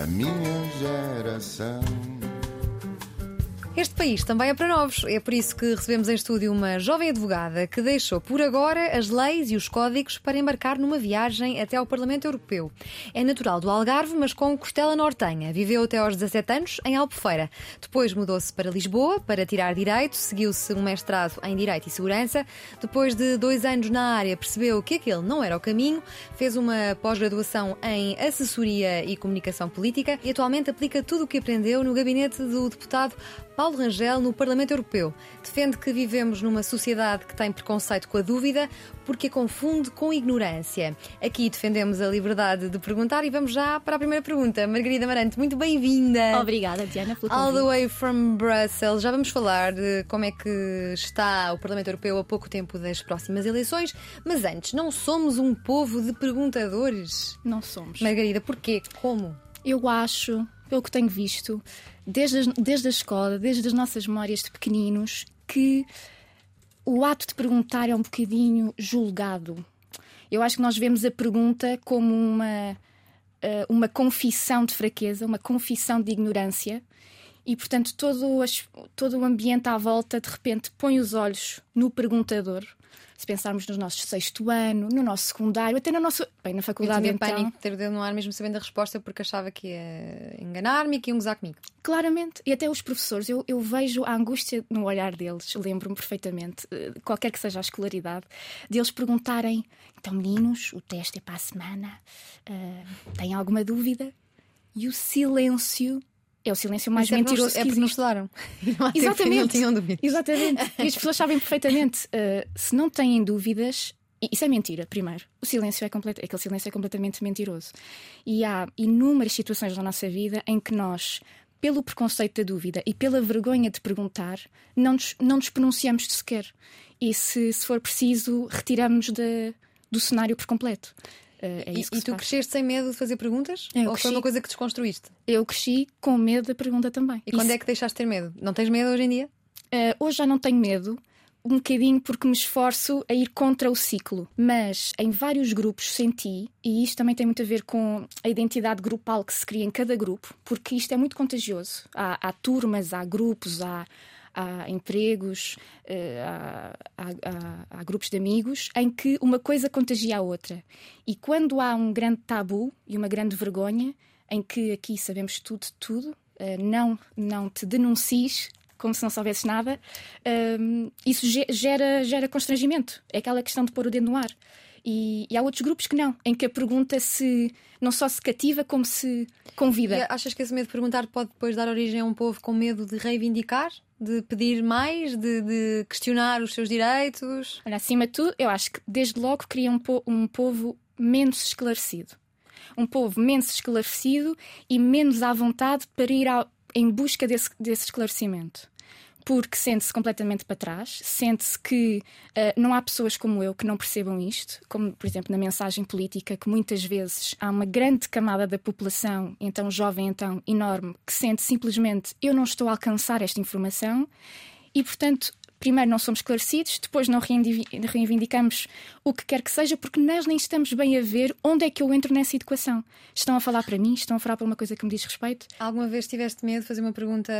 a minha geração. Este país também é para novos. É por isso que recebemos em estúdio uma jovem advogada que deixou por agora as leis e os códigos para embarcar numa viagem até ao Parlamento Europeu. É natural do Algarve, mas com costela nortenha. Viveu até aos 17 anos em Albufeira. Depois mudou-se para Lisboa para tirar Direito, seguiu-se um mestrado em Direito e Segurança. Depois de dois anos na área, percebeu que aquele não era o caminho, fez uma pós-graduação em Assessoria e Comunicação Política e atualmente aplica tudo o que aprendeu no gabinete do deputado Paulo Rangel no Parlamento Europeu. Defende que vivemos numa sociedade que tem preconceito com a dúvida porque a confunde com ignorância. Aqui defendemos a liberdade de perguntar e vamos já para a primeira pergunta. Margarida Marante, muito bem-vinda. Obrigada, Diana, pelo All the way from Brussels. Já vamos falar de como é que está o Parlamento Europeu a pouco tempo das próximas eleições, mas antes, não somos um povo de perguntadores? Não somos. Margarida, porquê? Como? Eu acho, pelo que tenho visto, desde, as- desde a escola, desde as nossas memórias de pequeninos, que o ato de perguntar é um bocadinho julgado. Eu acho que nós vemos a pergunta como uma, eh, uma confissão de fraqueza, uma confissão de ignorância. E, portanto, todo, as- todo o ambiente à volta, de repente, põe os olhos no perguntador. Se pensarmos no nosso sexto ano, no nosso secundário, até no nosso. Bem, na Eu faculdade tinha então. pânico de ter o dedo no ar mesmo sabendo a resposta porque achava que ia enganar-me e que iam gozar comigo. Claramente, e até os professores, eu, eu vejo a angústia no olhar deles, lembro-me perfeitamente, eh, qualquer que seja a escolaridade, deles perguntarem: então, meninos, o teste é para a semana, eh, têm alguma dúvida? E o silêncio é o silêncio mais é mentiroso é que porque não existe. estudaram. E não tinham dúvidas. Exatamente. E as pessoas sabem perfeitamente. eh, se não têm dúvidas, isso é mentira, primeiro. O silêncio é completo, aquele silêncio é completamente mentiroso. E há inúmeras situações na nossa vida em que nós, pelo preconceito da dúvida e pela vergonha de perguntar, não nos, não nos pronunciamos sequer. E se, se for preciso, retiramos-nos da- do cenário por completo. Eh, é E, isso e se tu cresceste sem medo de fazer perguntas? Eu Ou foi cresci- uma coisa que desconstruíste? Eu cresci com medo da pergunta também. E quando Isso- é que deixaste de ter medo? Não tens medo hoje em dia? Uh, hoje já não tenho medo, um bocadinho porque me esforço a ir contra o ciclo. Mas em vários grupos senti, e isto também tem muito a ver com a identidade grupal que se cria em cada grupo, porque isto é muito contagioso. Há, há turmas, há grupos, há, há empregos, há- há grupos de amigos em que uma coisa contagia a outra. E quando há um grande tabu e uma grande vergonha, em que aqui sabemos tudo tudo, uh, não, não te denuncies como se não soubesses nada, hum, isso ge- gera, gera constrangimento. É aquela questão de pôr o dedo no ar. E, e há outros grupos que não, em que a pergunta se não só se cativa, como se convida. E achas que esse medo de perguntar pode depois dar origem a um povo com medo de reivindicar? De pedir mais? De, de questionar os seus direitos? Olha, acima de tudo, eu acho que desde logo cria um, po- um povo menos esclarecido. Um povo menos esclarecido e menos à vontade para ir ao- em busca desse, desse esclarecimento. Porque sente-se completamente para trás, sente-se que ah, não há pessoas como eu que não percebam isto, como por exemplo na mensagem política, que muitas vezes há uma grande camada da população, então jovem, então enorme, que sente simplesmente eu não estou a alcançar esta informação e, portanto, primeiro não somos esclarecidos, depois não reivindicamos o que quer que seja, porque nós nem estamos bem a ver onde é que eu entro nessa educação. Estão a falar para mim, estão a falar para uma coisa que me diz respeito. Alguma vez tiveste medo de fazer uma pergunta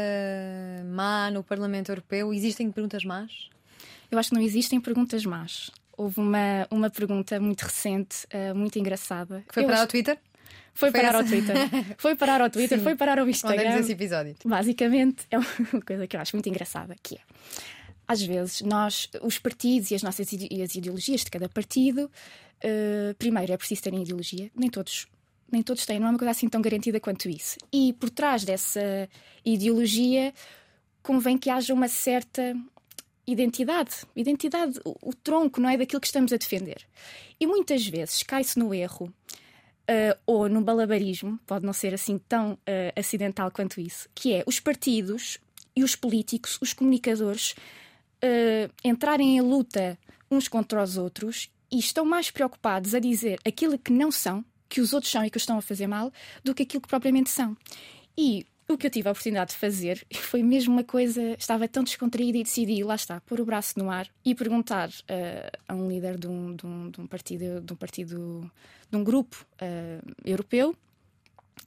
má no Parlamento Europeu? Existem perguntas más? Eu acho que não existem perguntas más. Houve uma, uma pergunta muito recente, eh, muito engraçada. Que foi Eu para acho- ao Twitter? foi foi parar ao? Twitter. Foi parar ao Twitter, Sim. foi parar ao Instagram. esse episódio. Basicamente, é uma coisa que eu acho muito engraçada, que é às vezes nós, os partidos e as nossas ide- e as ideologias de cada partido, eh, primeiro é preciso terem ideologia, nem todos. Nem todos têm, não é uma coisa assim tão garantida quanto isso. E por trás dessa ideologia convém que haja uma certa identidade. Identidade, o, o tronco, não é? Daquilo que estamos a defender. E muitas vezes cai-se no erro uh, ou no balabarismo, pode não ser assim tão uh, acidental quanto isso, que é os partidos e os políticos, os comunicadores, uh, entrarem em luta uns contra os outros e estão mais preocupados a dizer aquilo que não são, que os outros são e que os estão a fazer mal, do que aquilo que propriamente são. E o que eu tive a oportunidade de fazer foi mesmo uma coisa, estava tão descontraída e decidi, lá está, pôr o braço no ar e perguntar uh, a um líder de um, de um, de um partido, de um partido, de um grupo uh, europeu,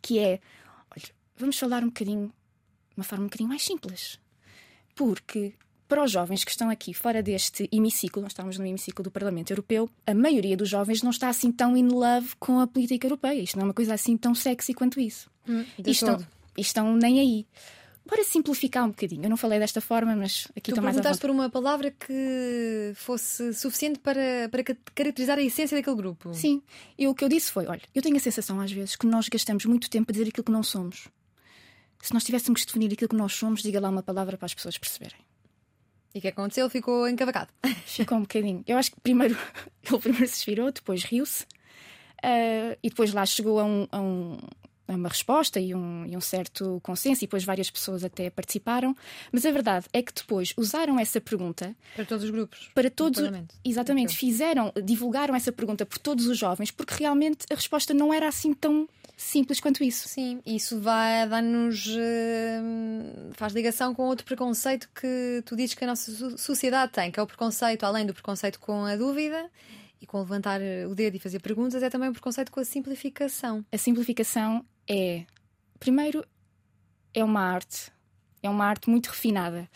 que é, vamos falar um bocadinho, de uma forma um bocadinho mais simples. Porque para os jovens que estão aqui fora deste hemiciclo, nós estamos no hemiciclo do Parlamento Europeu, a maioria dos jovens não está assim tão in love com a política europeia. Isto não é uma coisa assim tão sexy quanto isso. Hum, e estão, estão nem aí. Bora simplificar um bocadinho. Eu não falei desta forma, mas aqui tu estou mais à perguntaste por uma palavra que fosse suficiente para, para ca- caracterizar a essência daquele grupo. Sim, e o que eu disse foi: olha, eu tenho a sensação às vezes que nós gastamos muito tempo a dizer aquilo que não somos. Se nós tivéssemos que definir aquilo que nós somos, diga lá uma palavra para as pessoas perceberem. E o que aconteceu? Ele ficou encavacado. Ficou um bocadinho. Eu acho que primeiro ele primeiro se virou, depois riu-se ah, e depois lá chegou a, um- a um- a uma resposta e um, e um certo consenso, e depois várias pessoas até participaram. Mas a verdade é que depois usaram essa pergunta Para todos os grupos. para do todos. Exatamente, fizeram, divulgaram essa pergunta por todos os jovens, porque realmente a resposta não era assim tão simples quanto isso. Sim, isso vai dar-nos. eh, faz ligação com outro preconceito que tu dizes que a nossa so- sociedade tem, que é o preconceito, além do preconceito com a dúvida e com levantar eh, o dedo e fazer perguntas, é também o preconceito com a simplificação. A simplificação é, primeiro, é uma arte. É uma arte muito refinada.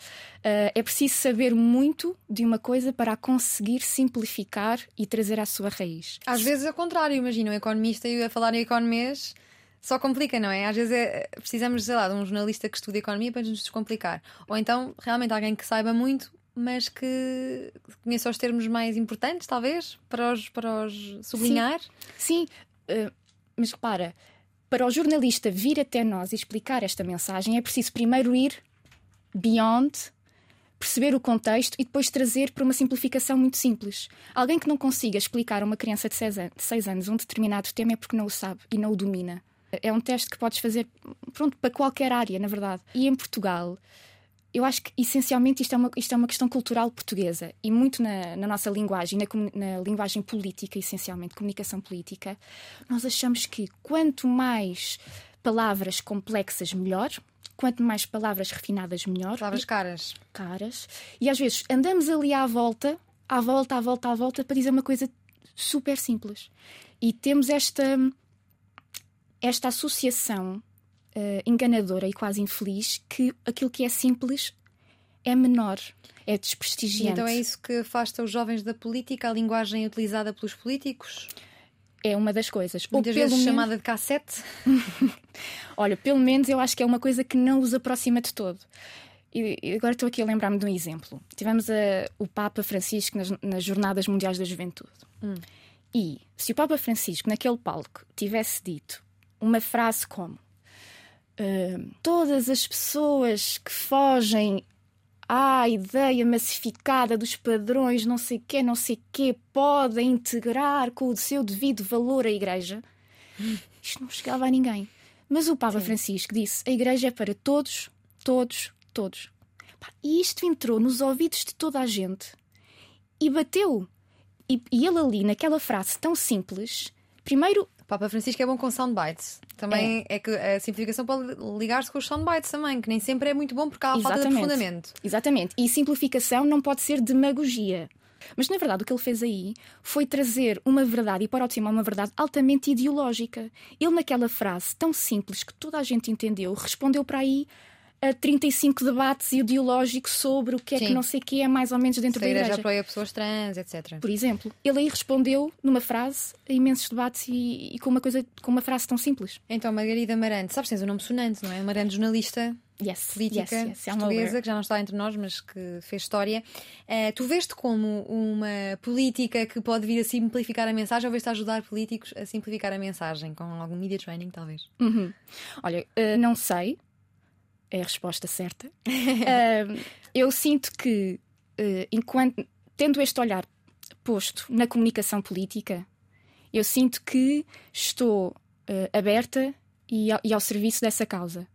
Ah, é preciso saber muito de uma coisa para a conseguir simplificar e trazer à sua raiz. Às vezes é o contrário, imagina, um economista e a falar em economês só complica, não é? Às vezes é- precisamos, sei lá, de um jornalista que estude economia para nos descomplicar. Ou então, realmente, alguém que saiba muito, mas que conheça os termos mais importantes, talvez, para os, para os sublinhar. Sim, ah, mas repara, para o jornalista vir até nós e explicar esta mensagem, é preciso primeiro ir beyond, perceber o contexto e depois trazer para uma simplificação muito simples. Alguém que não consiga explicar a uma criança de 6 anos um determinado tema é porque não o sabe e não o domina. É um teste que podes fazer pronto, para qualquer área, na verdade. E em Portugal, eu acho que essencialmente isto é uma, isto é uma questão cultural portuguesa e muito na, na nossa linguagem, na, na linguagem política, essencialmente, comunicação política, nós achamos que quanto mais palavras complexas, melhor. Quanto mais palavras refinadas, melhor. Palavras caras. caras. E às vezes andamos ali à volta, à volta, à volta, à volta, para dizer uma coisa super simples. E temos esta, esta associação eh, enganadora e quase infeliz que aquilo que é simples é menor, é desprestigiante. então é isso que afasta os jovens da política, a linguagem utilizada pelos políticos, É uma das coisas. Ou muitas vezes menos- chamada de cassete. Olha, pelo menos eu acho que é uma coisa que não os aproxima de todo. E agora estou aqui a lembrar-me de um exemplo. Tivemos a- o Papa Francisco nas, nas Jornadas Mundiais da Juventude. E se o Papa Francisco, naquele palco, tivesse dito uma frase como "Ah, Todas as pessoas que fogem à ideia massificada dos padrões, não sei quê, não sei quê, podem integrar com o seu devido valor a Igreja, isto não chegava a ninguém. Mas o Papa Francisco disse: a Igreja é para todos, todos, todos. E isto entrou nos ouvidos de toda a gente e bateu. E, e ele ali, naquela frase tão simples, primeiro Papa Francisco é bom com soundbites. Também é, que a simplificação pode ligar-se com os soundbites também, que nem sempre é muito bom porque há a falta de aprofundamento. Exatamente. E simplificação não pode ser demagogia. Mas na verdade o que ele fez aí foi trazer uma verdade e para o cima uma verdade altamente ideológica. Ele naquela frase tão simples que toda a gente entendeu, respondeu para aí a 35 debates ideológicos sobre o que é Sim. que não sei o que é mais ou menos dentro Se a da igreja igreja. apoia pessoas trans, etc. Por exemplo, ele aí respondeu numa frase a imensos debates e, e com uma coisa com uma frase tão simples. Então, Margarida Marante, sabes, tens um nome sonante, não é? Uma grande jornalista Yes, política yes, yes, I'm portuguesa, que já não está entre nós, mas que fez história. Eh, tu veste como uma política que pode vir a simplificar a mensagem ou veste a ajudar políticos a simplificar a mensagem com algum media training, talvez? Uhum. Olha, eh, não sei, é a resposta certa. Ah, eu sinto que, eh, enquanto tendo este olhar posto na comunicação política, eu sinto que estou eh, aberta e ao, e ao serviço dessa causa.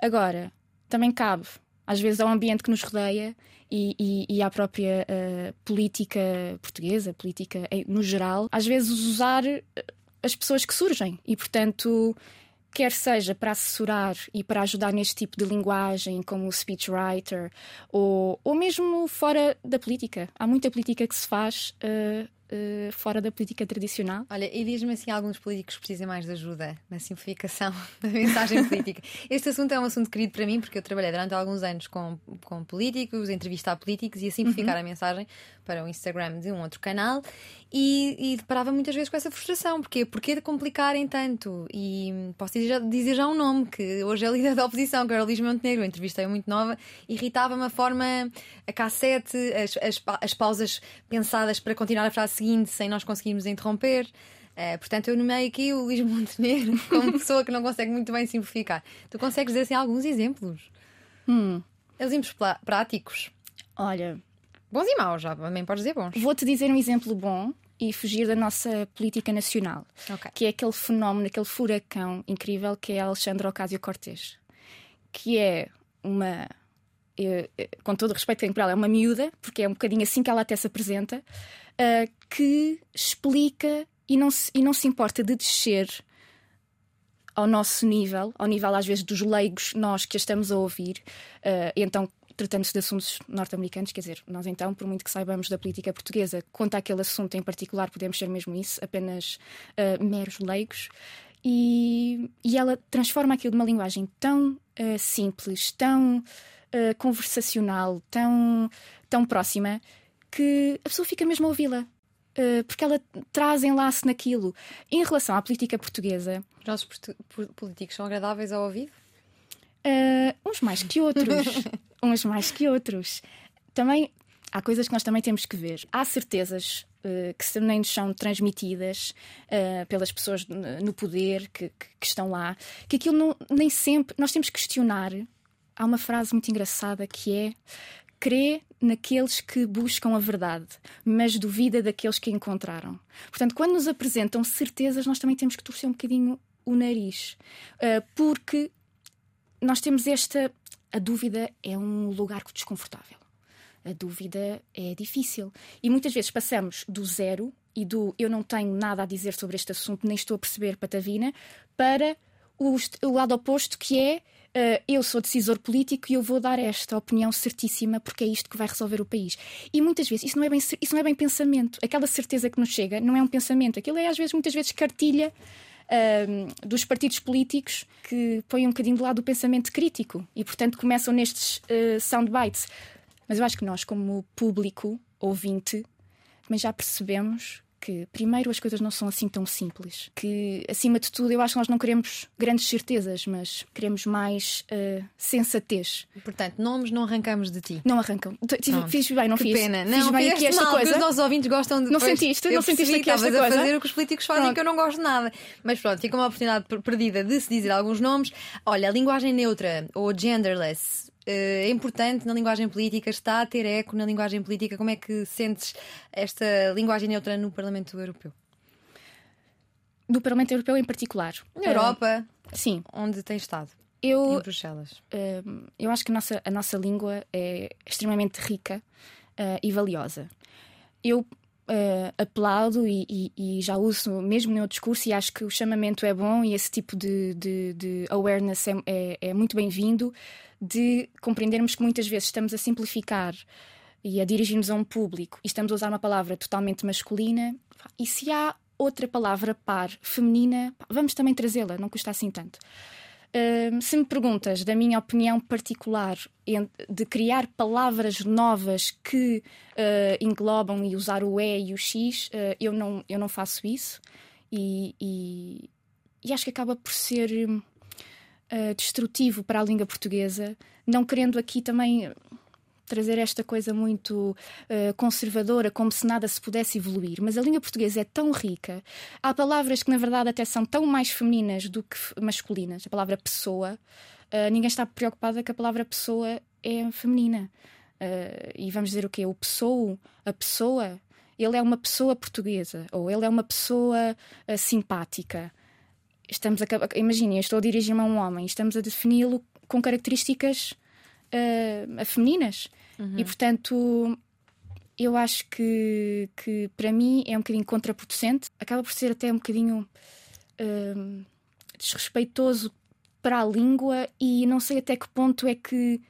Agora, também cabe, às vezes, ao ambiente que nos rodeia e, e- e à própria eh, política portuguesa, política no geral, às vezes usar as pessoas que surgem. E, portanto, quer seja para assessorar e para ajudar neste tipo de linguagem, como o speechwriter, ou, ou mesmo fora da política. Há muita política que se faz eh, uh, fora da política tradicional. Olha, e diz-me assim: alguns políticos precisam mais de ajuda na simplificação da mensagem política. Este assunto é um assunto querido para mim porque eu trabalhei durante alguns anos com, com políticos, entrevistar políticos e a simplificar uhum. a mensagem para o Instagram de um outro canal e, e deparava muitas vezes com essa frustração. Porquê? Porquê complicarem tanto? E posso dizer, dizer já um nome, que hoje é líder da oposição, que era o Luís Montenegro. Entrevistei muito nova, irritava-me a forma, a cassete, as, as, as pausas pensadas para continuar a frase seguinte sem nós conseguirmos interromper. Uh, portanto, eu nomeei aqui o Luís Montenegro como pessoa que não consegue muito bem simplificar. Tu consegues dizer assim alguns exemplos? Hum. Exemplos práticos. Olha. Bons e maus, já também podes dizer bons. Vou-te dizer um exemplo bom e fugir da nossa política nacional, okay. que é aquele fenómeno, aquele furacão incrível que é Alexandre Ocasio Cortez, que é uma com todo o respeito que ela, é uma miúda, porque é um bocadinho assim que ela até se apresenta, uh, que explica e não, se, e não se importa de descer ao nosso nível, ao nível às vezes dos leigos, nós que a estamos a ouvir, uh, então tratando-se de assuntos norte-americanos, quer dizer, nós então, por muito que saibamos da política portuguesa, quanto àquele assunto em particular, podemos ser mesmo isso, apenas uh, meros leigos. E, e ela transforma aquilo de uma linguagem tão uh, simples, tão uh, conversacional, tão, tão próxima, que a pessoa fica mesmo a ouvi-la. Uh, porque ela traz enlace naquilo. Em relação à política portuguesa. Os nossos políticos são agradáveis ao ouvido? uns mais que outros. uns mais que outros. Também há coisas que nós também temos que ver. Há certezas uh, que também nos são transmitidas uh, pelas pessoas no poder que, que, que, estão lá, que aquilo não, nem sempre. Nós temos que questionar. Há uma frase muito engraçada que é: crê naqueles que buscam a verdade, mas duvida daqueles que encontraram. Portanto, quando nos apresentam certezas, nós também temos que torcer um bocadinho o nariz, uh, porque nós temos esta. A dúvida é um lugar desconfortável a dúvida é difícil. E muitas vezes passamos do zero e do eu não tenho nada a dizer sobre este assunto, nem estou a perceber patavina, para o lado oposto que é uh, eu sou decisor político e eu vou dar esta opinião certíssima porque é isto que vai resolver o país. E muitas vezes isso não é bem, isso não é bem pensamento. Aquela certeza que nos chega não é um pensamento. Aquilo é às vezes, muitas vezes, cartilha. Uh, dos partidos políticos que põem um bocadinho de lado o pensamento crítico e, portanto, começam nestes uh, soundbites. Mas eu acho que nós, como público ouvinte, já percebemos que, primeiro, as coisas não são assim tão simples. Que, acima de tudo, eu acho que nós não queremos grandes certezas, mas queremos mais uh, sensatez. Portanto, nomes não arrancamos de ti. Não arrancam. Fiz bem, não que fiz? pena. Fiz não, bem aqui esta mal, coisa. os nossos ouvintes gostam de. Não sentiste? Eu não sentiste aqui esta coisa? a fazer o que os políticos fazem pronto. que eu não gosto de nada. Mas pronto, fica uma oportunidade perdida de se dizer alguns nomes. Olha, a linguagem neutra ou genderless é importante na linguagem política, está a ter eco na linguagem política. Como é que sentes esta linguagem neutra no Parlamento Europeu? No Parlamento Europeu em particular. Na Europa? Uh, sim. Onde tem estado? Eu, em Bruxelas. Uh, eu acho que a nossa, a nossa língua é extremamente rica uh, e valiosa. Eu uh, aplaudo e, e, e, já uso mesmo no meu discurso e acho que o chamamento é bom e esse tipo de, de, de awareness é, é, é muito bem-vindo de compreendermos que muitas vezes estamos a simplificar e a dirigir-nos a um público e estamos a usar uma palavra totalmente masculina e se há outra palavra par feminina, vamos também trazê-la, não custa assim tanto. Se me perguntas da minha opinião particular de criar palavras novas que uh, englobam e usar o E e o X, uh, eu, não, eu não faço isso. E, e, e acho que acaba por ser destrutivo para a língua portuguesa, não querendo aqui também trazer esta coisa muito uh, conservadora, como se nada se pudesse evoluir. Mas a língua portuguesa é tão rica, há palavras que na verdade até são tão mais femininas do que masculinas. A palavra pessoa, uh, ninguém está preocupada que a palavra pessoa é feminina. Uh, e vamos dizer o quê? O pessoa, a pessoa, ele é uma pessoa portuguesa, ou ele é uma pessoa simpática. Estamos a, imaginem, estou a dirigir-me a um homem, estamos a defini-lo com características uh, femininas. Uhum. E portanto, eu acho que, que para mim é um bocadinho contraproducente, acaba por ser até um bocadinho uh, desrespeitoso para a língua e não sei até que ponto é que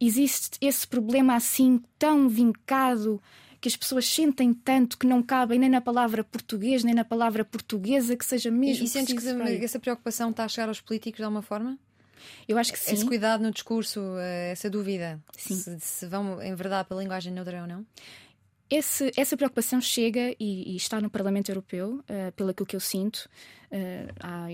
existe esse problema assim tão vincado que as pessoas sentem tanto que não cabem nem na palavra português, nem na palavra portuguesa, que seja mesmo. E, e sentes que essa preocupação está a chegar aos políticos de alguma forma? Eu acho que sim. Esse cuidado no discurso, eh, essa dúvida, Sim. Se, se vão em verdade pela linguagem neutra ou não? Esse- essa preocupação chega e, e está no Parlamento Europeu, eh, pelo que eu sinto. Eh, há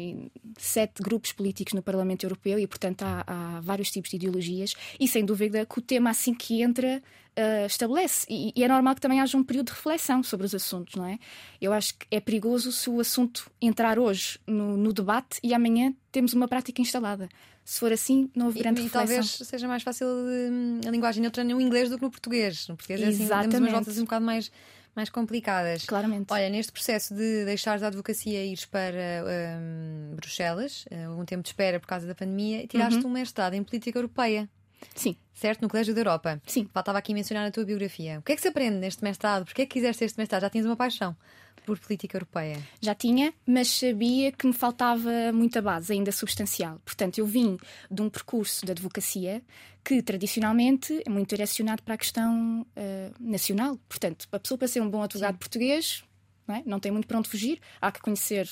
sete grupos políticos no Parlamento Europeu e, portanto, há, há vários tipos de ideologias. E, sem dúvida, que o tema, assim que entra, eh, estabelece. E, e é normal que também haja um período de reflexão sobre os assuntos, não é? Eu acho que é perigoso se o assunto entrar hoje no, no debate e amanhã temos uma prática instalada. Se for assim, não houve E, grande e reflexão. talvez seja mais fácil hum, a linguagem neutra no inglês do que no português. No português é assim, temos umas voltas um bocado mais, mais complicadas. Claramente. Olha, neste processo de deixares a advocacia e ires para hum, Bruxelas, eh, um tempo de espera por causa da pandemia, tiraste Uhum. um mestrado em política europeia, Sim, certo? No Colégio da Europa. sim. Faltava aqui mencionar na tua biografia. O que é que se aprende neste mestrado? Porquê é que quiseste este mestrado? Já tinhas uma paixão por política europeia. Já tinha, mas sabia que me faltava muita base, ainda substancial. Portanto, eu vim de um percurso de advocacia que tradicionalmente é muito direcionado para a questão eh, nacional. Portanto, a pessoa para ser um bom advogado português não, é? não tem muito para onde fugir, há que conhecer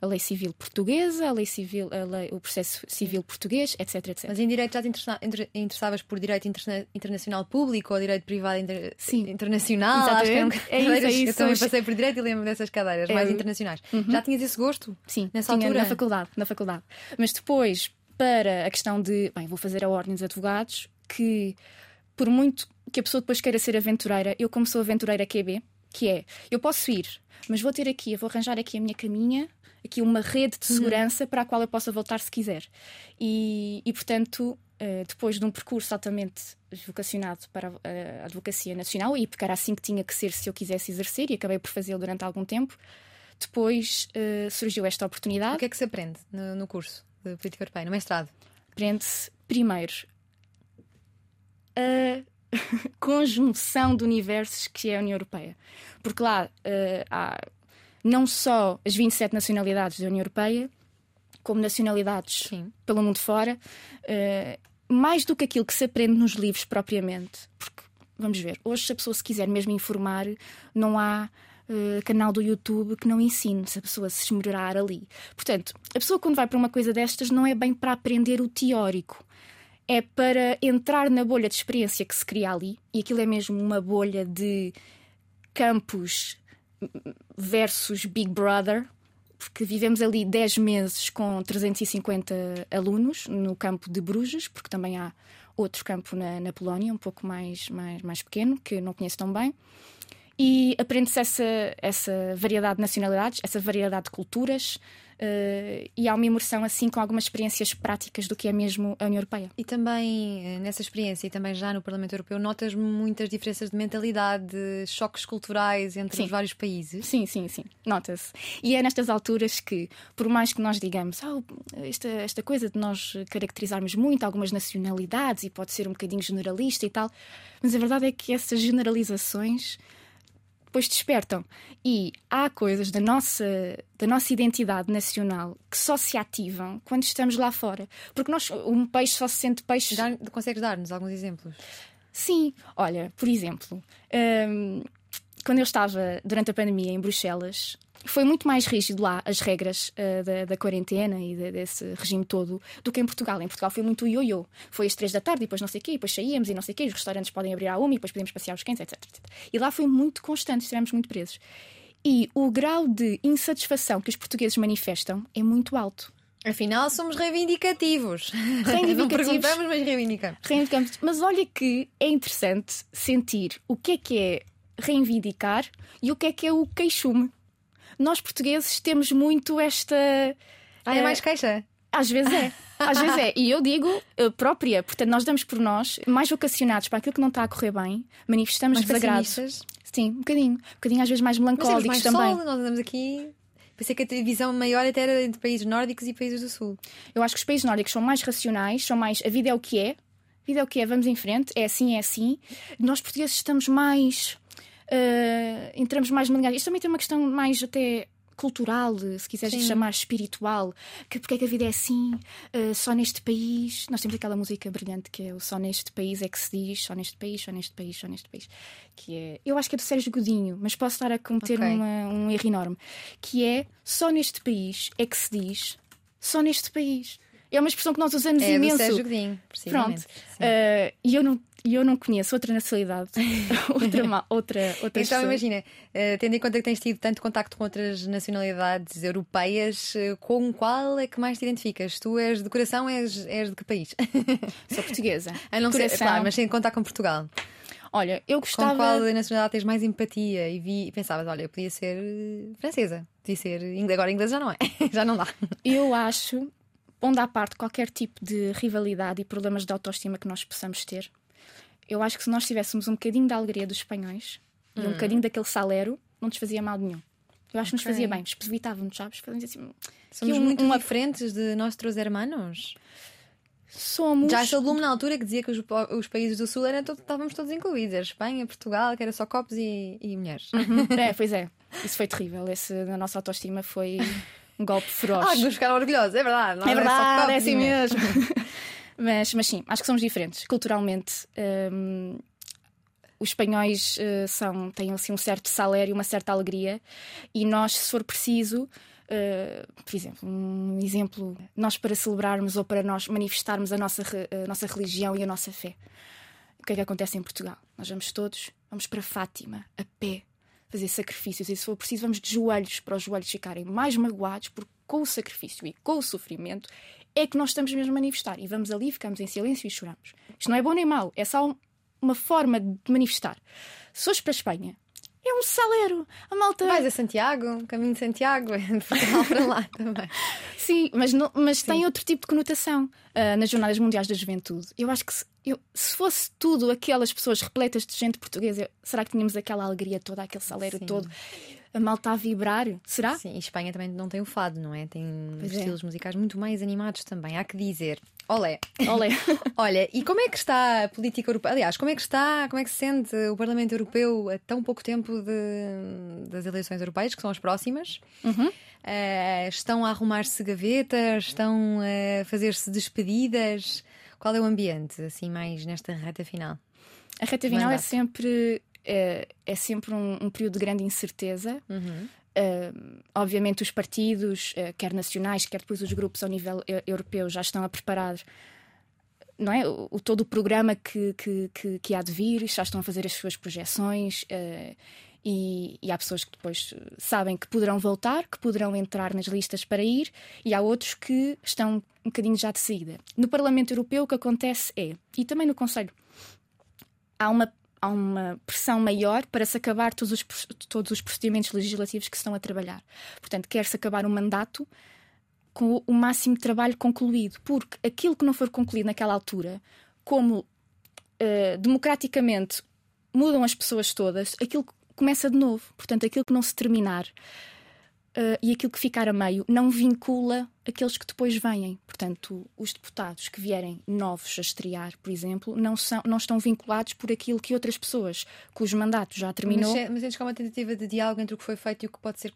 a lei civil portuguesa, a lei civil, a lei- o processo civil português, etc, etc. Mas em direito já te interessa- inter- interessavas por direito interna- internacional público ou direito privado inter- Sim. internacional? Acho que eram Exatamente. É isso, é Eu isso. também Os- passei por direito e lembro dessas cadeiras mais É. internacionais. Já tinhas esse gosto? Sim, Nessa tinha altura? na faculdade, na faculdade. Mas depois, para a questão de, bem, vou fazer a ordem dos advogados, que por muito que a pessoa depois queira ser aventureira, eu como sou aventureira QB, que é, eu posso ir, mas vou ter aqui, eu vou arranjar aqui a minha caminha, aqui uma rede de segurança para a qual eu possa voltar se quiser. E, e portanto, eh, depois de um percurso altamente vocacionado para a- a advocacia nacional, e porque era assim que tinha que ser se eu quisesse exercer, e acabei por fazê-lo durante algum tempo, depois eh, surgiu esta oportunidade. O que é que se aprende no, no curso de política europeia, no mestrado? Aprende-se primeiro a conjunção de universos que é a União Europeia. Porque lá eh, há não só as 27 nacionalidades da União Europeia, como nacionalidades Sim. pelo mundo fora, eh, mais do que aquilo que se aprende nos livros propriamente. Porque, vamos ver, hoje, se a pessoa se quiser mesmo informar, não há eh, canal do YouTube que não ensine se a pessoa se esmerar ali. Portanto, a pessoa, quando vai para uma coisa destas, não é bem para aprender o teórico. É para entrar na bolha de experiência que se cria ali, e aquilo é mesmo uma bolha de campus versus Big Brother, porque vivemos ali 10 meses com 350 alunos no campo de Bruges, porque também há outro campo na, na Polónia, um pouco mais, mais, mais pequeno, que não conheço tão bem. E aprende-se essa, essa variedade de nacionalidades, essa variedade de culturas, eh, e há uma imersão assim com algumas experiências práticas do que é mesmo a União Europeia. E também eh, nessa experiência e também já no Parlamento Europeu notas muitas diferenças de mentalidade, de choques culturais entre Sim. os vários países. Sim, sim, sim. Nota-se. E é nestas alturas que, por mais que nós digamos, "Ah, esta, esta coisa de nós caracterizarmos muito algumas nacionalidades e pode ser um bocadinho generalista e tal, mas a verdade é que essas generalizações depois despertam. E há coisas da nossa, da nossa identidade nacional que só se ativam quando estamos lá fora. Porque nós, um peixe só se sente peixe. Dar- consegues dar-nos alguns exemplos? Sim, olha, por exemplo, hum, quando eu estava durante a pandemia em Bruxelas, foi muito mais rígido lá as regras ah, da, da quarentena e de- desse regime todo do que em Portugal. Em Portugal foi muito ioiô. Foi às três da tarde, e depois não sei o quê, e depois saíamos e não sei o quê, os restaurantes podem abrir à uma e depois podemos passear os cães, etc, etc. E lá foi muito constante, estivemos muito presos. E o grau de insatisfação que os portugueses manifestam é muito alto. Afinal, somos reivindicativos. Não Reivindicativos. perguntamos, mas reivindicamos. Reivindicamos. Mas olha que é interessante sentir o que é que é reivindicar e o que é que é o queixume. Nós portugueses temos muito esta. Ah, é eh, mais queixa? Às vezes é. Às vezes é. E eu digo eh, própria. Portanto, nós damos por nós, mais vocacionados para aquilo que não está a correr bem, manifestamos Mais desagrado. Sim, um bocadinho. Um bocadinho às vezes mais melancólicos mais também. sol, nós andamos aqui. Pensei que a divisão maior até era entre países nórdicos e países do sul. Eu acho que os países nórdicos são mais racionais, são mais. A vida é o que é, a vida é o que é, vamos em frente, é assim, é assim. Nós portugueses estamos mais. Eh, entramos mais numa linguagem. Isto também tem uma questão mais até cultural, se quiseres Sim. chamar espiritual, que porque é que a vida é assim, uh, só neste país. Nós temos aquela música brilhante que é o Só neste país é que se diz, só neste país, só neste país, só neste país. Que é, eu acho que é do Sérgio Godinho, mas posso estar a cometer Ok. uma- um erro enorme. Que é só neste país é que se diz, só neste país. É uma expressão que nós usamos É do imenso. Sérgio Godinho, Pronto. Uh, e eu não, e eu não conheço outra nacionalidade, outra, outra, outra Então pessoa. imagina, eh, tendo em conta que tens tido tanto contacto com outras nacionalidades europeias, eh, com qual é que mais te identificas? Tu és de coração, és, és de que país? Sou portuguesa. A não ser, Coração. claro, mas sem contar com Portugal. Olha, eu Com gostava. qual nacionalidade tens mais empatia? E, vi, e pensavas, olha, eu podia ser francesa, podia ser inglês, agora inglês já não é, já não dá. Eu acho, pondo à parte qualquer tipo de rivalidade e problemas de autoestima que nós possamos ter, eu acho que se nós tivéssemos um bocadinho da alegria dos espanhóis e um bocadinho daquele salero, não nos fazia mal nenhum. Eu acho que nos fazia bem, nos evitávamos, sabes? Fazíamos assim. Somos um- muito uma- diferentes de nossos hermanos. Somos. Já achou Bloom na altura que dizia que os, os países do Sul eram todo- estávamos todos incluídos. Era Espanha, Portugal, que era só copos e, e mulheres. É, pois é. Isso foi terrível. Esse da nossa autoestima foi um golpe feroz. Ah, nos ficaram orgulhosos, é verdade. não É só verdade, é e assim mesmo. mas, mas sim, acho que somos diferentes. Culturalmente, hum, os espanhóis eh, são, têm assim, um certo salário, uma certa alegria, e nós, se for preciso, eh, por exemplo, um exemplo, nós para celebrarmos ou para nós manifestarmos a nossa, a nossa religião e a nossa fé, o que é que acontece em Portugal? Nós vamos todos, vamos para Fátima, a pé, fazer sacrifícios, e se for preciso, vamos de joelhos para os joelhos ficarem mais magoados, porque com o sacrifício e com o sofrimento é que nós estamos mesmo a manifestar. E vamos ali, ficamos em silêncio e choramos. Isto não é bom nem mau, é só um- uma forma de manifestar. Se fores para a Espanha, é um salero. A malta. Vais a Santiago, caminho de Santiago, é de Portugal para lá também. Sim, mas, não- mas tem outro tipo de conotação ah, nas Jornadas Mundiais da Juventude. Eu acho que se, eu- se fosse tudo aquelas pessoas repletas de gente portuguesa, será que tínhamos aquela alegria toda, aquele salário Sim. todo? A malta a vibrar? Será? Sim, e Espanha também não tem o fado, não é? Tem Pois é. estilos musicais muito mais animados também, há que dizer. Olé! Olé. Olha, e como é que está a política europeia? Aliás, como é que está, como é que se sente o Parlamento Europeu a tão pouco tempo de- das eleições europeias, que são as próximas? Uhum. Eh, estão a arrumar-se gavetas? Estão a fazer-se despedidas? Qual é o ambiente, assim, mais nesta reta final? A reta final é sempre, é, é sempre um, um período de grande incerteza. Uh, obviamente, os partidos, uh, quer nacionais, quer depois os grupos ao nível eu- europeu, já estão a preparar não é? o, o- todo o programa que, que, que, que há de vir, já estão a fazer as suas projeções. uh, e, e há pessoas que depois sabem que poderão voltar, que poderão entrar nas listas para ir, e há outros que estão um bocadinho já de saída. No Parlamento Europeu, o que acontece é, e também no Conselho, há uma, há uma pressão maior para se acabar todos os, todos os procedimentos legislativos que estão a trabalhar. Portanto, quer-se acabar o mandato com o máximo de trabalho concluído, porque aquilo que não for concluído naquela altura, como eh, democraticamente mudam as pessoas todas, aquilo começa de novo. Portanto, aquilo que não se terminar eh, e aquilo que ficar a meio não vincula aqueles que depois vêm. Portanto, os deputados que vierem novos a estrear, por exemplo, não, são, não estão vinculados por aquilo que outras pessoas cujo mandato já terminou. Mas, se- mas sentes que há uma tentativa de diálogo entre o que foi feito e o que pode ser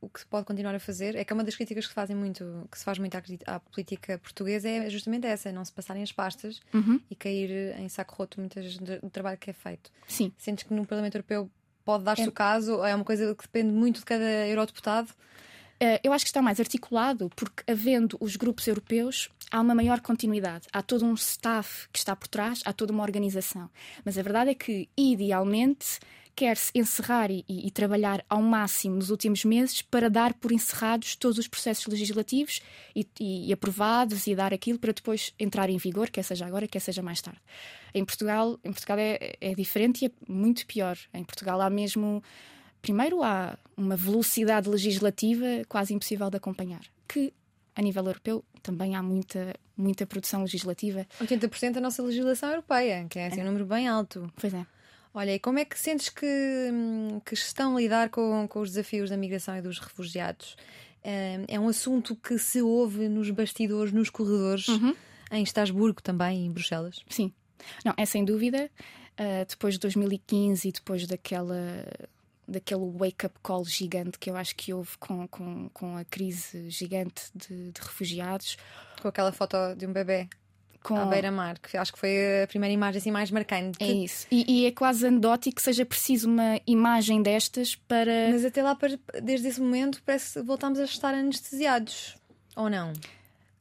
o que se pode continuar a fazer? É que é uma das críticas que se fazem muito, que se faz muito à, à política portuguesa é justamente essa, não se passarem as pastas Uhum. e cair em saco roto muitas do trabalho que é feito. Sim. Sentes que no Parlamento Europeu pode dar-se É. o caso, é uma coisa que depende muito de cada eurodeputado? Eh, eu acho que está mais articulado porque, havendo os grupos europeus, há uma maior continuidade. Há todo um staff que está por trás, há toda uma organização. Mas a verdade é que, idealmente, quer-se encerrar e, e- trabalhar ao máximo nos últimos meses para dar por encerrados todos os processos legislativos e, e- e aprovados e dar aquilo para depois entrar em vigor, quer seja agora, quer seja mais tarde. Em Portugal, em Portugal é, é diferente e é muito pior. Em Portugal há mesmo. Primeiro, há uma velocidade legislativa quase impossível de acompanhar. Que, a nível europeu, também há muita, muita produção legislativa. 80% da nossa legislação europeia, que é assim, um número bem alto. Pois é. Olha, e como é que sentes que, hum, que estão a lidar com, com os desafios da migração e dos refugiados? Hum, É um assunto que se ouve nos bastidores, nos corredores, Uhum. em Estrasburgo também, em Bruxelas. Sim. Não, é sem dúvida. Uh, depois de 2015 e depois daquela daquele wake-up call gigante que eu acho que houve com, com, com a crise gigante de, de refugiados. Com aquela foto de um bebê com... à beira-mar, que acho que foi a primeira imagem assim mais marcante. É isso. E, e, é quase anedótico que seja preciso uma imagem destas para. Mas até lá, desde esse momento, parece que voltámos a estar anestesiados. Ou não?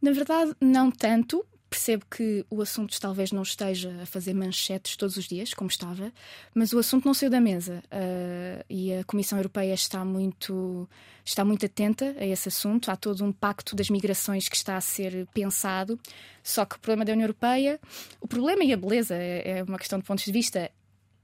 Na verdade, não tanto, Percebo que o assunto talvez não esteja a fazer manchetes todos os dias, como estava, mas o assunto não saiu da mesa uh, e a Comissão Europeia está muito, está muito atenta a esse assunto. Há todo um pacto das migrações que está a ser pensado. Só que o problema da União Europeia, o problema e a beleza é, é uma questão de pontos de vista,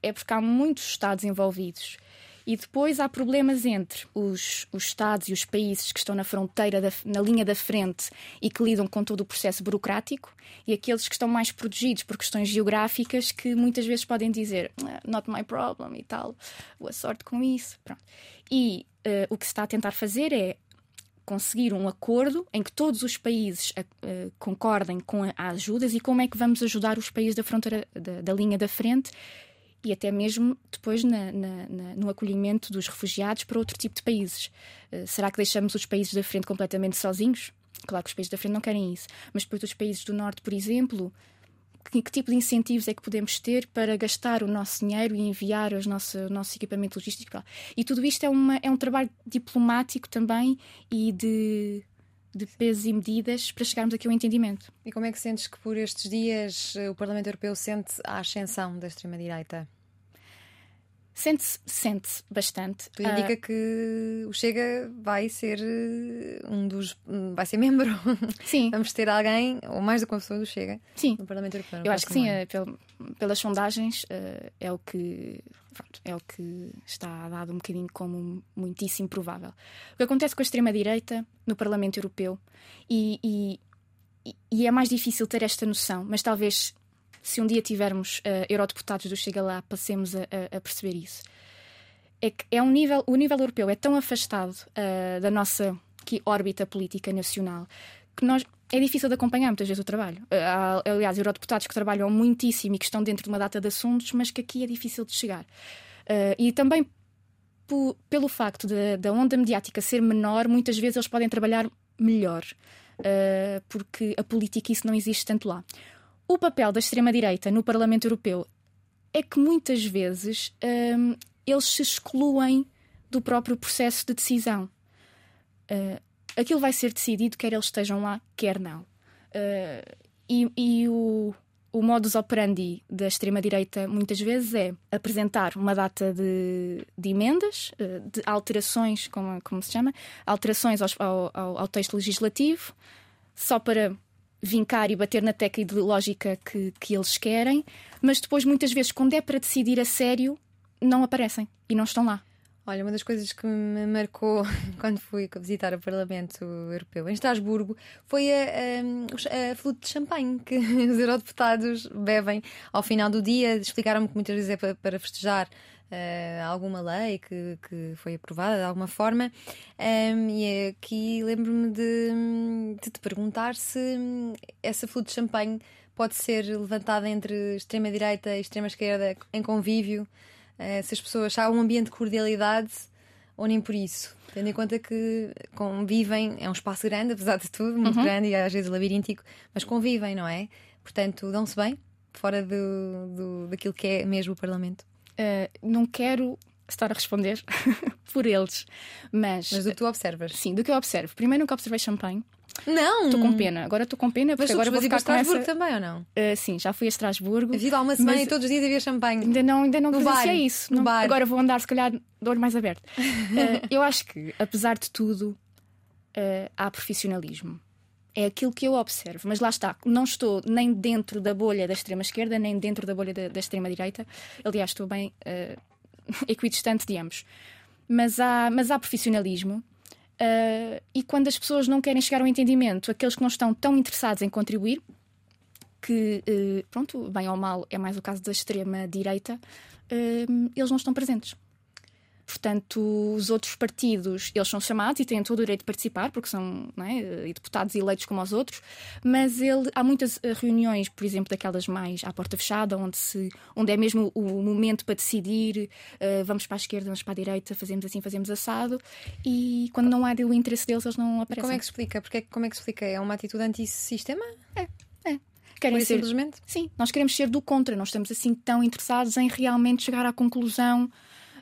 é porque há muitos Estados envolvidos e depois há problemas entre os, os Estados e os países que estão na fronteira, da, na linha da frente e que lidam com todo o processo burocrático, e aqueles que estão mais protegidos por questões geográficas que muitas vezes podem dizer ah, not my problem e tal, boa sorte com isso. Pronto. E uh, o que se está a tentar fazer é conseguir um acordo em que todos os países uh, concordem com as ajudas e como é que vamos ajudar os países da fronteira da, da linha da frente e até mesmo depois na, na, na, no acolhimento dos refugiados para outro tipo de países. Uh, será que deixamos os países da frente completamente sozinhos? Claro que os países da frente não querem isso, mas depois os países do norte, por exemplo, que, que, tipo de incentivos é que podemos ter para gastar o nosso dinheiro e enviar os nosso, o nosso equipamento logístico? E tudo isto é, uma, é um trabalho diplomático também e de de pesos e medidas para chegarmos aqui ao entendimento. E como é que sentes que por estes dias eh, o Parlamento Europeu sente a ascensão da extrema-direita? Sente-se sente bastante. Tudo indica uh... que o Chega vai ser eh, um dos. vai ser membro. Sim. Vamos ter alguém, ou mais do que uma pessoa do Chega, sim. no Parlamento Europeu. Eu acho que sim, é, pelas sondagens uh, é o que. Pronto, é o que está dado um bocadinho como muitíssimo provável. O que acontece com a extrema-direita no Parlamento Europeu, e, e, e é mais difícil ter esta noção, mas talvez se um dia tivermos uh, eurodeputados do Chega Lá, passemos a, a, a, perceber isso. É que é um nível, o nível europeu é tão afastado uh, da nossa aqui, órbita política nacional que nós é difícil de acompanhar muitas vezes o trabalho. Uh, há, aliás, eurodeputados que trabalham muitíssimo e que estão dentro de uma data de assuntos, mas que aqui é difícil de chegar. Uh, e também pelo facto da onda mediática ser menor, muitas vezes eles podem trabalhar melhor, uh, porque a política isso não existe tanto lá. O papel da extrema-direita no Parlamento Europeu é que muitas vezes um, eles se excluem do próprio processo de decisão. Uh, aquilo vai ser decidido, quer eles estejam lá, quer não. Uh, e, e o, o modus operandi da extrema-direita muitas vezes é apresentar uma data de, de emendas, uh, de alterações, como, como se chama, alterações ao, ao, ao texto legislativo, só para vincar e bater na tecla ideológica que, que eles querem, mas depois, muitas vezes, quando é para decidir a sério, não aparecem e não estão lá. Olha, uma das coisas que me marcou quando fui visitar o Parlamento Europeu em Estrasburgo foi a, a, a flute de champanhe que os eurodeputados bebem ao final do dia. Explicaram-me que muitas vezes é para, para festejar uh, alguma lei que, que foi aprovada de alguma forma. Um, e aqui lembro-me de, de te perguntar se essa flute de champanhe pode ser levantada entre extrema-direita e extrema-esquerda em convívio, uh, se as pessoas há um ambiente de cordialidade ou nem por isso, tendo em conta que convivem, é um espaço grande, apesar de tudo, muito uhum. grande e às vezes labiríntico, mas convivem, não é? Portanto, dão-se bem fora do, do, daquilo que é mesmo o Parlamento. Uh, não quero estar a responder por eles, mas. Mas do que tu observas? Sim, do que eu observo. Primeiro nunca observei champanhe. Não! Estou com pena. Agora estou com pena porque agora vou ficar Estrasburgo essa... também ou não? Uh, sim, já fui a Estrasburgo. Vi lá uma semana mas... e todos os dias havia champanhe. Ainda não, ainda não no bar, isso. No não... bar. Agora vou andar, se calhar, de olho mais aberto. Uh, eu acho que, apesar de tudo, uh, há profissionalismo. É aquilo que eu observo, mas lá está, não estou nem dentro da bolha da extrema-esquerda, nem dentro da bolha da, da extrema-direita. Aliás, estou bem uh, equidistante de ambos. Mas há, mas há profissionalismo. Uh, e quando as pessoas não querem chegar ao entendimento, aqueles que não estão tão interessados em contribuir, que, uh, pronto, bem ou mal, é mais o caso da extrema-direita, eles não estão presentes. Portanto, os outros partidos, eles são chamados e têm todo o direito de participar, porque são é, deputados eleitos como os outros, mas ele, há muitas eh, reuniões, por exemplo, daquelas mais à porta fechada, onde, se, onde é mesmo o momento para decidir, uh, vamos para a esquerda, vamos para a direita, fazemos assim, fazemos assado, e quando não há o interesse deles, eles não aparecem. Como é que se explica? Porque, como é que se explica? É uma atitude antissistema? É, é. Querem ser, simplesmente? Sim, nós queremos ser do contra, não estamos assim tão interessados em realmente chegar à conclusão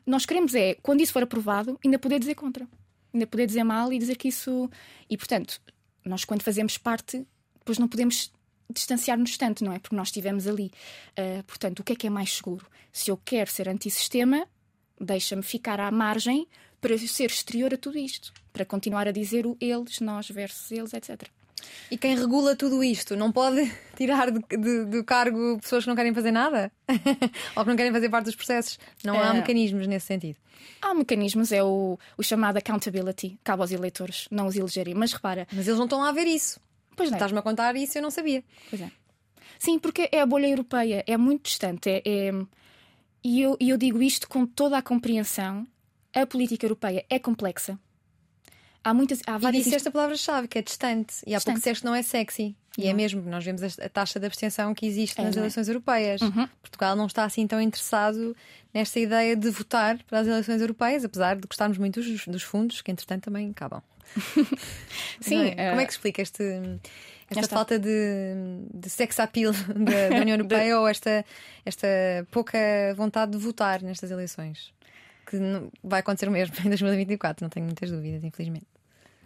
nós queremos é, quando isso for aprovado, ainda poder dizer contra, ainda poder dizer mal e dizer que isso. E portanto, nós quando fazemos parte, depois não podemos distanciar-nos tanto, não é? Porque nós estivemos ali. Uh, portanto, o que é que é mais seguro? Se eu quero ser antissistema, deixa-me ficar à margem para ser exterior a tudo isto, para continuar a dizer o eles, nós versus eles, etc. E quem regula tudo isto não pode tirar do cargo pessoas que não querem fazer nada? Ou que não querem fazer parte dos processos? Não há uh, mecanismos nesse sentido? Há mecanismos, é o, o chamado accountability, cabe aos eleitores não os elegerem. Mas repara. Mas eles não estão lá a ver isso. Pois não. Estás-me a contar isso eu não sabia. Pois é. Sim, porque é a bolha europeia, é muito distante. É, é... E, eu, e eu digo isto com toda a compreensão. A política europeia é complexa há muitas. Há várias. E disseste a palavra-chave, que é distante. E há distante. pouco disseste que não é sexy. E é não. é mesmo, nós vemos a taxa de abstenção que existe é, nas é? eleições é? europeias. Uhum. Portugal não está assim tão interessado nesta ideia de votar para as eleições europeias, apesar de gostarmos muito dos, dos fundos, que entretanto também acabam. Sim. É? Como é que explica este, esta esta... falta de, de sex appeal da, da União Europeia de... ou esta, esta pouca vontade de votar nestas eleições? Que vai acontecer mesmo em 2024, não tenho muitas dúvidas, infelizmente.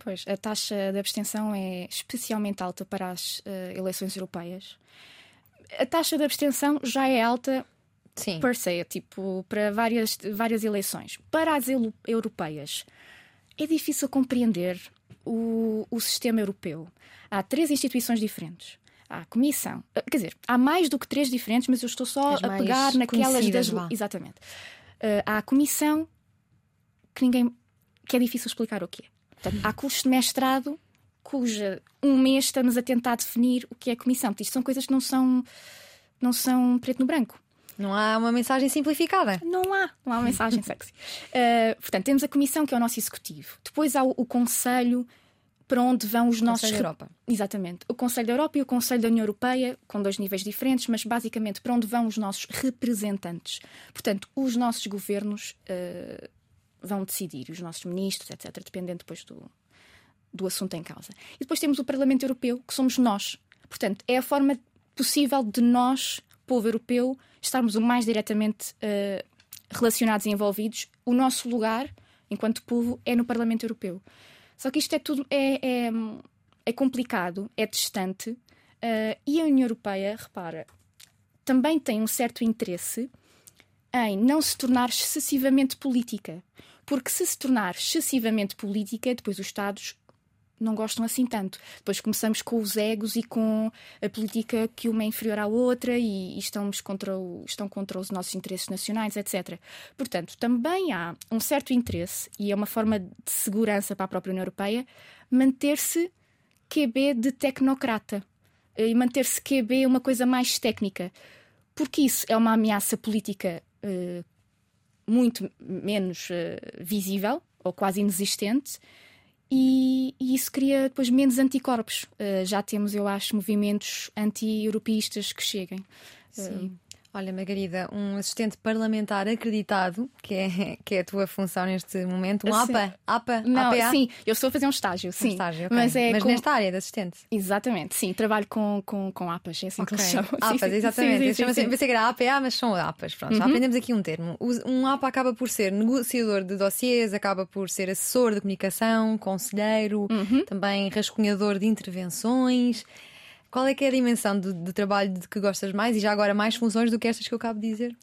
Pois, a taxa de abstenção é especialmente alta para as uh, eleições europeias. A taxa de abstenção já é alta Sim. per se, tipo, para várias, várias eleições. Para as europeias, é difícil compreender o, o sistema europeu. Há três instituições diferentes. Há a Comissão, eh, quer dizer, há mais do que três diferentes, mas eu estou só a pegar naquelas das. Lá. Exatamente. Uh, há a Comissão que ninguém. que é difícil explicar o que é. Portanto, há cursos de mestrado cuja um mês estamos a tentar definir o que é comissão. Porque isto são coisas que não são, não são preto no branco. Não há uma mensagem simplificada. Não há, não há uma mensagem sexy. Uh, portanto, temos a comissão, que é o nosso executivo. Depois há o, o conselho para onde vão os nossos. Conselho da Europa. Exatamente. O Conselho da Europa e o Conselho da União Europeia, com dois níveis diferentes, mas basicamente para onde vão os nossos representantes. Portanto, os nossos governos uh, vão decidir, os nossos ministros, etc., dependendo depois do, do assunto em causa. E depois temos o Parlamento Europeu, que somos nós. Portanto, é a forma possível de nós, povo europeu, estarmos o mais diretamente uh, relacionados e envolvidos. O nosso lugar, enquanto povo, é no Parlamento Europeu. Só que isto é tudo é, é, é complicado, é distante, uh, e a União Europeia, repara, também tem um certo interesse em não se tornar excessivamente política. Porque se se tornar excessivamente política, depois os Estados não gostam assim tanto. Depois começamos com os egos e com a política que uma é inferior à outra e, e estamos contra o, estão contra os nossos interesses nacionais, etc. Portanto, também há um certo interesse, e é uma forma de segurança para a própria União Europeia, manter-se QB de tecnocrata e manter-se QB uma coisa mais técnica. Porque isso é uma ameaça política uh, muito menos uh, visível ou quase inexistente. E, e, isso cria depois menos anticorpos. Uh, já temos, eu acho, movimentos anti-europeístas que cheguem. Sim. Olha, Margarida, um assistente parlamentar acreditado, que é, que é a tua função neste momento, um APA, APA, Não, APA? Sim, eu estou a fazer um estágio, sim. Um estágio, okay. Mas, é mas com... nesta área de assistente? Exatamente, sim, trabalho com, com, com APAs, é assim okay. que eles chamam. APAs, sim, exatamente. Sim, sim, sim, Pensei que era APA, mas são APAs, pronto, uhum. já aprendemos aqui um termo. Um APA acaba por ser negociador de dossiês, acaba por ser assessor de comunicação, conselheiro, uhum. também rascunhador de intervenções. Qual é que é a dimensão do, do trabalho de que gostas mais e já agora mais funções do que estas que eu acabo de dizer?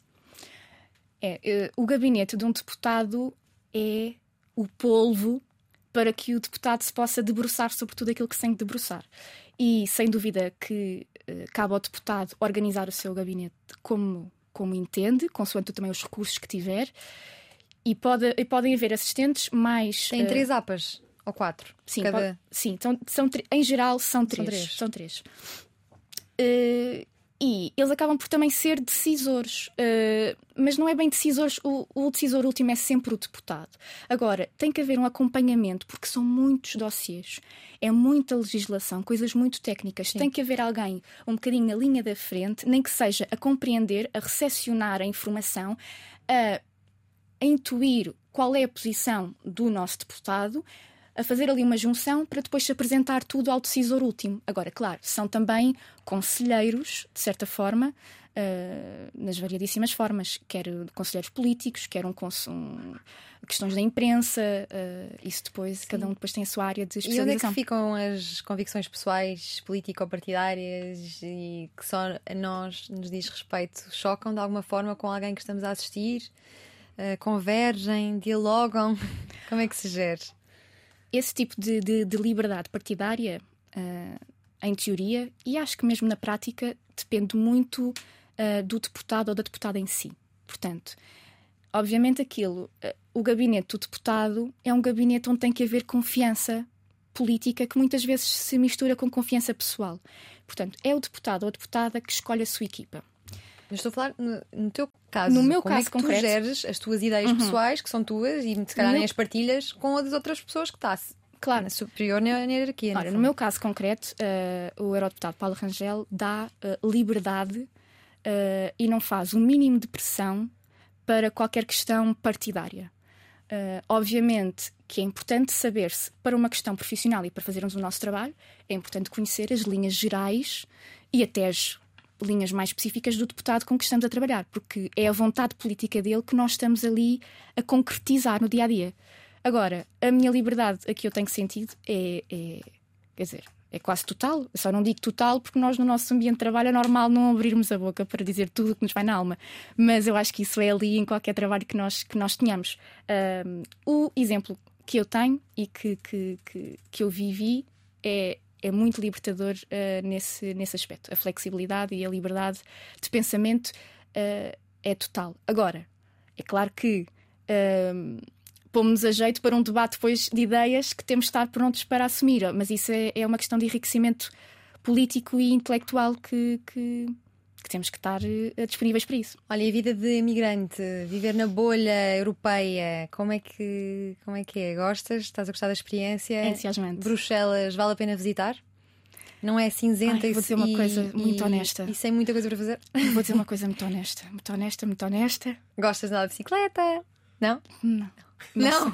É, uh, o gabinete de um deputado é o polvo para que o deputado se possa debruçar sobre tudo aquilo que se tem de debruçar. E sem dúvida que uh, cabe ao deputado organizar o seu gabinete como, como entende, consoante também os recursos que tiver. E, pode, e podem haver assistentes mais. Tem uh, três APAs. Ou quatro? Sim, cada... sim então, são, em geral são três. São três. São três. Uh, e eles acabam por também ser decisores, uh, mas não é bem decisores, o, o, decisor último é sempre o deputado. Agora, tem que haver um acompanhamento, porque são muitos dossiês, é muita legislação, coisas muito técnicas. Sim. Tem que haver alguém um bocadinho na linha da frente, nem que seja a compreender, a recepcionar a informação, a, a intuir qual é a posição do nosso deputado a fazer ali uma junção para depois se apresentar tudo ao decisor último. Agora, claro, são também conselheiros, de certa forma, uh, nas variadíssimas formas, quer conselheiros políticos, quer um, um questões da imprensa, uh, isso depois, Sim. cada um depois tem a sua área de especialização. E onde é que ficam as convicções pessoais, político-partidárias e que só a nós nos diz respeito? Chocam de alguma forma com alguém que estamos a assistir? Uh, convergem, dialogam? Como é que se gera? Esse tipo de, de, de liberdade partidária, uh, em teoria, e acho que mesmo na prática, depende muito uh, do deputado ou da deputada em si. Portanto, obviamente, aquilo, uh, o gabinete do deputado é um gabinete onde tem que haver confiança política que muitas vezes se mistura com confiança pessoal. Portanto, é o deputado ou a deputada que escolhe a sua equipa. Estou a falar no, no teu caso. No meu como caso é que concreto, tu geres as tuas ideias uhum. pessoais, que são tuas, e se calhar nem as partilhas com as outras pessoas que estás. Claro. Superior na hierarquia. Ora, no meu caso concreto, uh, o eurodeputado Paulo Rangel dá uh, liberdade uh, e não faz o mínimo de pressão para qualquer questão partidária. obviamente que é importante saber-se, para uma questão profissional e para fazermos o nosso trabalho, é importante conhecer as linhas gerais e até as linhas mais específicas do deputado com que estamos a trabalhar, porque é a vontade política dele que nós estamos ali a concretizar no dia a dia. Agora, a minha liberdade a que eu tenho sentido é, é quer dizer, é quase total. Eu só não digo total porque nós, no nosso ambiente de trabalho, é normal não abrirmos a boca para dizer tudo o que nos vai na alma. Mas eu acho que isso é ali em qualquer trabalho que nós, que nós tenhamos. Um, o exemplo que eu tenho e que, que, que, que eu vivi é é muito libertador uh, nesse, nesse aspecto. A flexibilidade e a liberdade de pensamento uh, é total. Agora, é claro que uh, pomos a jeito para um debate depois de ideias que temos de estar prontos para assumir, mas isso é, é uma questão de enriquecimento político e intelectual que, que, que temos que estar uh, disponíveis para isso. Olha, e a vida de imigrante, viver na bolha europeia, como é que, como é, que é? Gostas? Estás a gostar da experiência? É entusiasmante. Bruxelas, vale a pena visitar? Não é cinzenta Ai, vou dizer uma e, coisa muito e, honesta. E sem muita coisa para fazer? Vou dizer uma coisa muito honesta. Muito honesta, muito honesta. Gostas de andar de bicicleta? Não? Não. Não?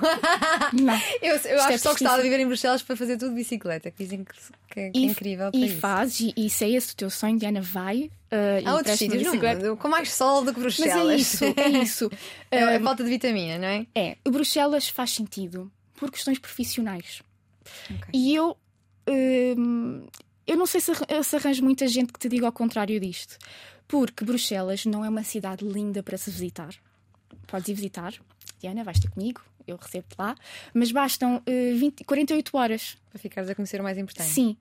não. Eu, eu acho é que só gostava de viver em Bruxelas para fazer tudo de bicicleta, que dizem que, que, é, é incrível. E faz, e, e se é esse o teu sonho, Diana, vai. Uh, Há outros sítios no com mais sol do que Bruxelas. Mas é isso, é isso. uh, é a falta de vitamina, não é? É. Bruxelas faz sentido por questões profissionais. Okay. E eu. Uh, eu não sei se, se arranjo muita gente que te diga ao contrário disto. Porque Bruxelas não é uma cidade linda para se visitar. Podes ir visitar, Diana, vais ter comigo, eu recebo-te lá, mas bastam uh, 20, 48 horas. Para ficares a conhecer o mais importante. Sim.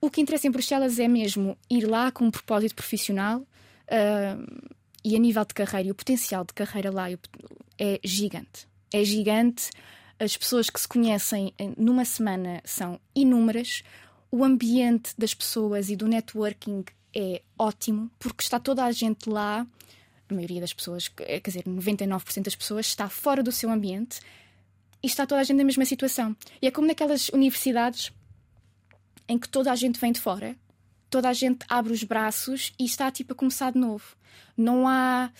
O que interessa em Bruxelas é mesmo ir lá com um propósito profissional uh, e a nível de carreira, e o potencial de carreira lá é gigante. É gigante. As pessoas que se conhecem numa semana são inúmeras. O ambiente das pessoas e do networking é ótimo, porque está toda a gente lá a maioria das pessoas, quer dizer, 99% das pessoas, está fora do seu ambiente e está toda a gente na mesma situação. E é como naquelas universidades em que toda a gente vem de fora, toda a gente abre os braços e está tipo a começar de novo. Não há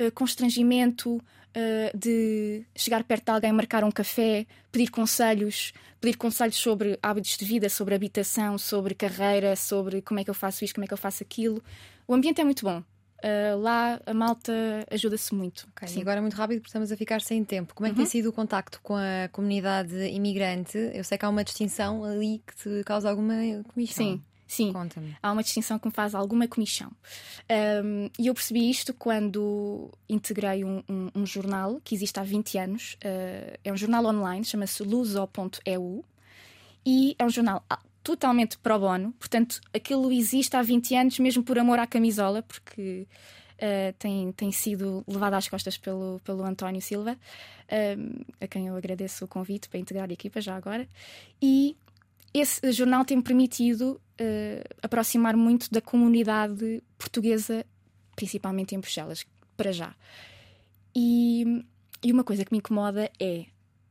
uh, constrangimento uh, de chegar perto de alguém, marcar um café, pedir conselhos, pedir conselhos sobre hábitos de vida, sobre habitação, sobre carreira, sobre como é que eu faço isto, como é que eu faço aquilo. O ambiente é muito bom. Uh, lá a malta ajuda-se muito. Okay, Sim. agora, muito rápido, porque estamos a ficar sem tempo. Como é que uhum. tem sido o contacto com a comunidade imigrante? Eu sei que há uma distinção ali que te causa alguma comissão. Sim. Sim, há uma distinção que me faz alguma comissão. Um, e eu percebi isto quando integrei um, um, um, jornal que existe há 20 anos. Uh, é um jornal online, chama-se luso.eu. E é um jornal totalmente pro bono, portanto, aquilo existe há 20 anos mesmo por amor à camisola, porque uh, tem, tem sido levado às costas pelo, pelo António Silva, uh, a quem eu agradeço o convite para integrar a equipa já agora. E esse jornal tem permitido uh, aproximar muito da comunidade portuguesa, principalmente em Bruxelas, para já. E, e uma coisa que me incomoda é.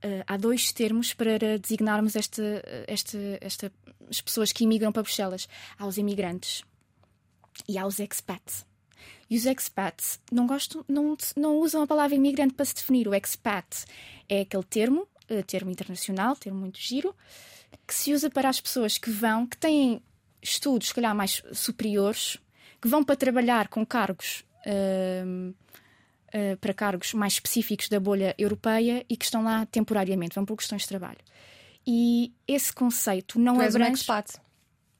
Uh, há dois termos para designarmos esta, esta, esta, as pessoas que imigram para Bruxelas. Há os imigrantes e há os expats. E os expats não, gostam, não, não usam a palavra imigrante para se definir. O expat é aquele termo, uh, termo internacional, termo muito giro, que se usa para as pessoas que vão, que têm estudos, se calhar, mais superiores, que vão para trabalhar com cargos. Uh, uh, para cargos mais específicos da bolha europeia e que estão lá temporariamente, vão por questões de trabalho. E esse conceito não tu é um expat.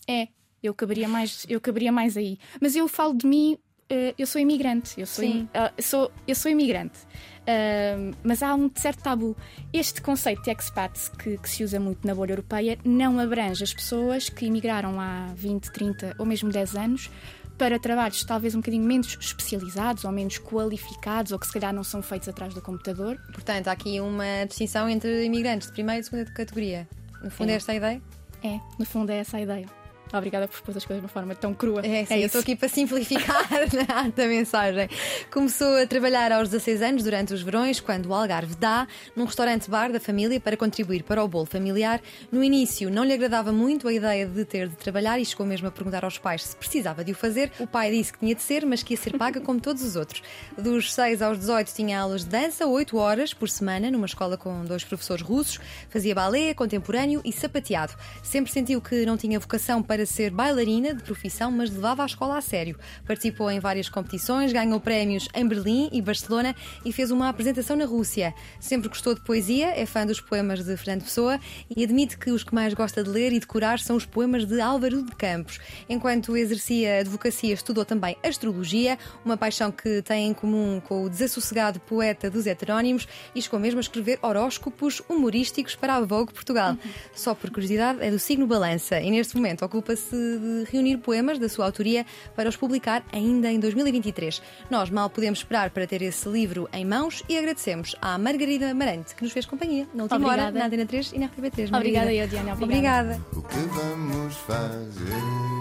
É, eu caberia mais, eu caberia mais aí. Mas eu falo de mim, uh, eu sou imigrante, eu sou, Sim. uh, sou, eu sou imigrante. Uh, mas há um certo tabu. Este conceito de expats que, que, se usa muito na bolha europeia não abrange as pessoas que imigraram há 20, 30 ou mesmo 10 anos para trabalhos talvez um bocadinho menos especializados ou menos qualificados ou que se calhar não são feitos atrás do computador. Portanto, há aqui uma distinção entre imigrantes de primeira e segunda categoria. No fundo, é, é esta a ideia? É, no fundo é essa a ideia. Obrigada por pôr as coisas de uma forma tão crua. É, sim, é eu estou aqui para simplificar a mensagem. Começou a trabalhar aos 16 anos durante os verões, quando o Algarve dá, num restaurante-bar da família para contribuir para o bolo familiar. No início, não lhe agradava muito a ideia de ter de trabalhar e chegou mesmo a perguntar aos pais se precisava de o fazer. O pai disse que tinha de ser, mas que ia ser paga como todos os outros. Dos 6 aos 18 tinha aulas de dança, 8 horas por semana, numa escola com dois professores russos. Fazia balé, contemporâneo e sapateado. Sempre sentiu que não tinha vocação para ser bailarina de profissão, mas levava a escola a sério. Participou em várias competições, ganhou prémios em Berlim e Barcelona e fez uma apresentação na Rússia. Sempre gostou de poesia, é fã dos poemas de Fernando Pessoa e admite que os que mais gosta de ler e decorar são os poemas de Álvaro de Campos. Enquanto exercia advocacia, estudou também astrologia, uma paixão que tem em comum com o desassossegado poeta dos heterónimos e chegou mesmo a escrever horóscopos humorísticos para a Vogue Portugal. Só por curiosidade, é do signo Balança e neste momento ocupa-se de reunir poemas da sua autoria para os publicar ainda em 2023. Nós mal podemos esperar para ter esse livro em mãos e agradecemos à Margarida Amarante que nos fez companhia na última Obrigada. hora na Antena 3 e na RTP3. Obrigada, eu, Diana. Obrigada. O que vamos fazer?